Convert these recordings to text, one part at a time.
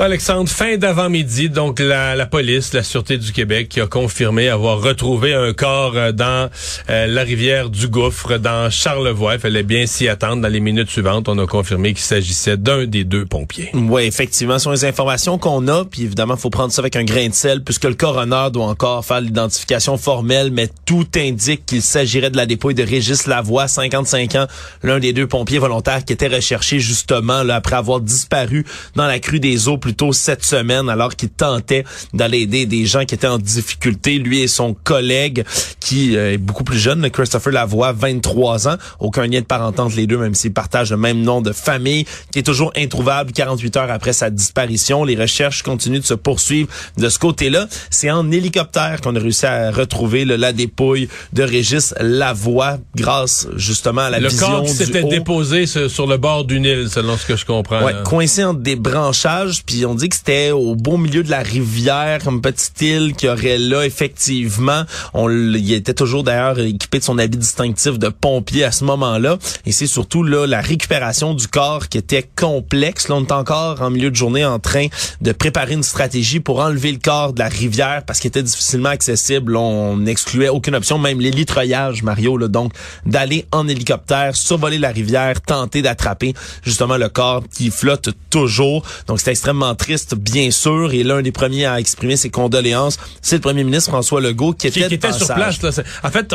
Alexandre, fin d'avant-midi, donc la, police, la Sûreté du Québec qui a confirmé avoir retrouvé un corps euh, dans euh, la rivière du Gouffre, dans Charlevoix. Il fallait bien s'y attendre. Dans les minutes suivantes, on a confirmé qu'il s'agissait d'un des deux pompiers. Oui, effectivement, ce sont les informations qu'on a. Puis évidemment, faut prendre ça avec un grain de sel puisque le coroner doit encore faire l'identification formelle, mais tout indique qu'il s'agirait de la dépouille de Régis Lavoie, 55 ans, l'un des deux pompiers volontaires qui était recherché justement après avoir disparu dans la crue des eaux plutôt cette semaine alors qu'il tentait d'aller aider des gens qui étaient en difficulté. Lui et son collègue qui euh, est beaucoup plus jeune, Christopher Lavoie, 23 ans. Aucun lien de parenté entre les deux, même s'ils partagent le même nom de famille, qui est toujours introuvable 48 heures après sa disparition. Les recherches continuent de se poursuivre de ce côté-là. C'est en hélicoptère qu'on a réussi à retrouver la dépouille de Régis Lavoie grâce justement à la le vision corps qui s'était déposé sur le bord d'une île, selon ce que je comprends. Ouais, coincé entre des branchages, puis on dit que c'était au beau milieu de la rivière, comme petite île qu'il y aurait là, effectivement. On, il était toujours d'ailleurs équipé de son habit distinctif de pompier à ce moment-là. Et c'est surtout là la récupération du corps qui était complexe. Là, on est encore en milieu de journée en train de préparer une stratégie pour enlever le corps de la rivière parce qu'il était difficilement accessible. on n'excluait aucune option, même l'hélitreuillage, Mario, là, donc d'aller en hélicoptère, survoler la rivière, tenter d'attraper justement le corps qui flotte toujours. Donc c'est extrêmement triste, bien sûr, et l'un des premiers à exprimer ses condoléances, c'est le premier ministre François Legault qui était, qui, était sur place. Là. En fait,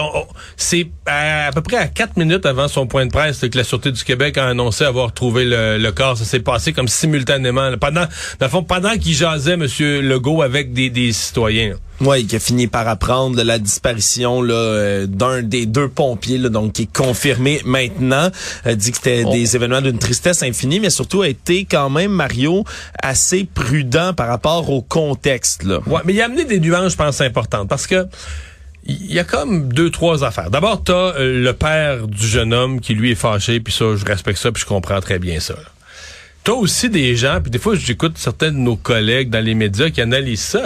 c'est à, peu près à quatre minutes avant son point de presse que la Sûreté du Québec a annoncé avoir trouvé le, corps. Ça s'est passé comme simultanément. Pendant, dans le fond, pendant qu'il jasait, M. Legault, avec des, des citoyens. Oui, qui a fini par apprendre la disparition là euh, d'un des deux pompiers, là, donc qui est confirmé maintenant. Euh, dit que c'était des événements d'une tristesse infinie, mais surtout a été quand même Mario assez prudent par rapport au contexte. Là. Ouais, mais il a amené des nuances, je pense, importantes parce que il y a comme deux trois affaires. D'abord, t'as euh, le père du jeune homme qui lui est fâché, puis ça, je respecte ça, puis je comprends très bien ça. T'as aussi des gens, puis des fois, j'écoute certains de nos collègues dans les médias qui analysent ça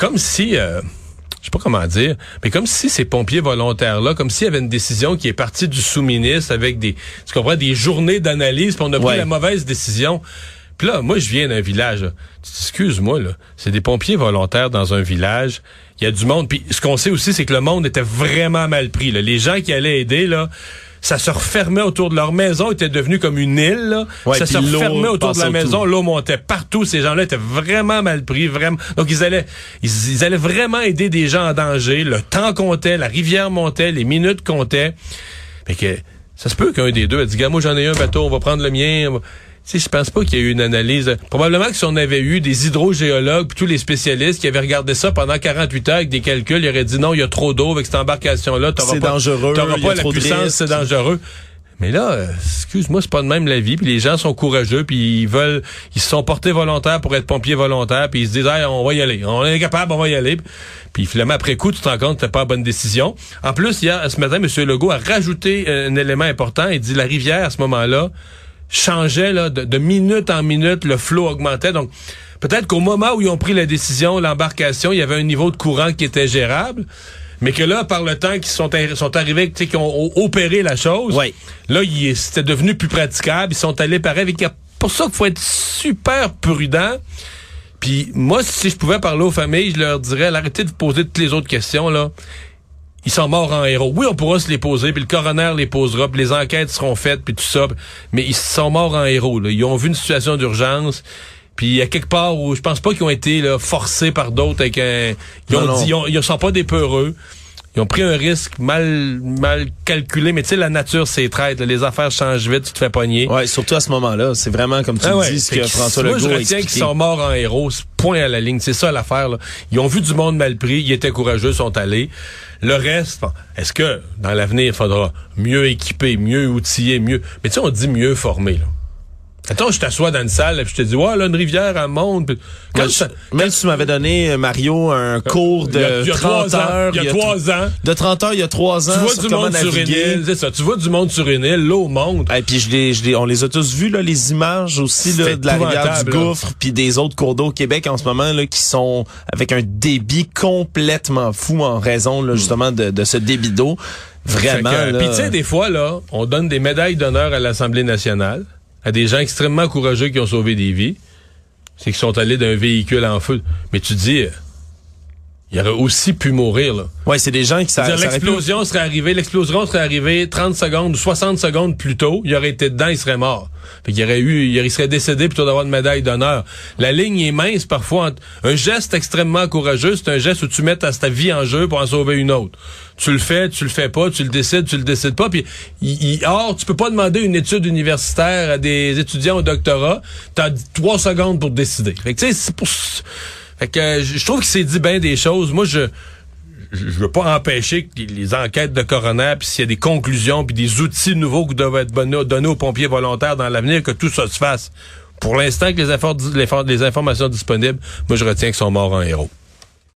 comme si, euh, je sais pas comment dire, mais comme si ces pompiers volontaires-là, comme s'il y avait une décision qui est partie du sous-ministre avec des, tu comprends, des journées d'analyse, puis on a pris la mauvaise décision. Puis là, moi, je viens d'un village. Excuse-moi, là. C'est des pompiers volontaires dans un village. Il y a du monde. Puis ce qu'on sait aussi, c'est que le monde était vraiment mal pris. Là. Les gens qui allaient aider, là, ça se refermait autour de leur maison, était devenu comme une île. ça se refermait autour de la maison, l'eau montait partout. Ces gens-là étaient vraiment mal pris, vraiment. Donc ils allaient, ils, allaient vraiment aider des gens en danger. Le temps comptait, la rivière montait, les minutes comptaient. Fait que ça se peut qu'un des deux a dit, moi j'en ai un bateau, on va prendre le mien sais, je pense pas qu'il y ait eu une analyse. Probablement que si on avait eu des hydrogéologues, tous les spécialistes qui avaient regardé ça pendant 48 heures avec des calculs, ils auraient dit non, il y a trop d'eau avec cette embarcation-là. C'est dangereux. T'auras pas la puissance, c'est dangereux. Mais là, excuse-moi, c'est pas de même la vie. Puis les gens sont courageux, puis ils veulent, ils se sont portés volontaires pour être pompiers volontaires, puis ils se disent, hey, on va y aller, on est capable, on va y aller. Puis finalement, après coup, tu te rends compte que c'était pas la bonne décision. En plus, il y a, ce matin, M. Legault a rajouté euh, un élément important. Il dit la rivière à ce moment-là changeait là, de, minute en minute, le flot augmentait. Donc, peut-être qu'au moment où ils ont pris la décision, l'embarcation, il y avait un niveau de courant qui était gérable. Mais que là, par le temps qu'ils sont, sont arrivés, qui ont opéré la chose, là, c'était devenu plus praticable. Ils sont allés pareil. C'est pour ça qu'il faut être super prudent. Puis moi, si je pouvais parler aux familles, je leur dirais, arrêtez de vous poser toutes les autres questions, là ils sont morts en héros. Oui, on pourra se les poser, puis le coroner les posera, puis les enquêtes seront faites, puis tout ça. Mais ils sont morts en héros. Là. Ils ont vu une situation d'urgence. Puis il y a quelque part où je pense pas qu'ils ont été là, forcés par d'autres avec un. Ils ont dit, ils, sont pas des peureux. Ils ont pris un risque mal mal calculé, mais tu sais, la nature, c'est traite. Les affaires changent vite, tu te fais pogner. Ouais, surtout à ce moment-là. C'est vraiment, comme tu Ah ouais. dis, ce que François moi, Legault je a retiens qu'ils sont morts en héros. Point à la ligne. C'est ça l'affaire. Ils ont vu du monde mal pris. Ils étaient courageux, sont allés. Le reste, est-ce que dans l'avenir, il faudra mieux équiper, mieux outiller, mieux... Mais tu sais, on dit mieux former. Là. Attends, je t'assois dans une salle et je te dis, ouais, là, une rivière, elle monte. Puis Quand Même, je- même si tu m'avais donné, euh, Mario, un cours de il y a- il y a 30 trois ans, heures. il y a tr- trois ans. De 30 heures, il y a 3 ans. Tu vois sur du monde sur une île, c'est ça. Tu vois du monde sur une île, l'eau monte. Et puis je les, je les- on les a tous vus là, les images aussi là, de la rivière du. Gouffre, puis des autres cours d'eau au Québec en ce moment là, qui sont avec un débit complètement fou en raison là, justement de, de ce débit d'eau. Vraiment. Puis tu sais, des fois, là, on donne des médailles d'honneur à l'Assemblée nationale à des gens extrêmement courageux qui ont sauvé des vies. C'est qu'ils sont allés d'un véhicule en feu. Mais tu dis, il aurait aussi pu mourir, là. ouais, c'est des gens qui ça, pu- L'explosion serait arrivée, l'explosion serait arrivée 30 secondes ou 60 secondes plus tôt, il aurait été dedans, il serait mort. Fait qu'il aurait eu, il serait décédé plutôt d'avoir une médaille d'honneur. La ligne est mince parfois. entre- Un geste extrêmement courageux, c'est un geste où tu mets ta, ta vie en jeu pour en sauver une autre. Tu le fais, tu le fais pas, tu le décides, tu le décides pas. Puis, il, il- or, tu peux pas demander une étude universitaire à des étudiants au doctorat. T'as trois secondes pour décider. Fait que tu sais, c'est pour. Fait que euh, je trouve qu'il s'est dit bien des choses. Moi, je je veux pas empêcher que les enquêtes de coroner, puis s'il y a des conclusions, puis des outils nouveaux qui doivent être donnés, aux pompiers volontaires dans l'avenir, que tout ça se fasse. Pour l'instant, que les, les informations disponibles, moi, je retiens qu'ils sont morts en héros.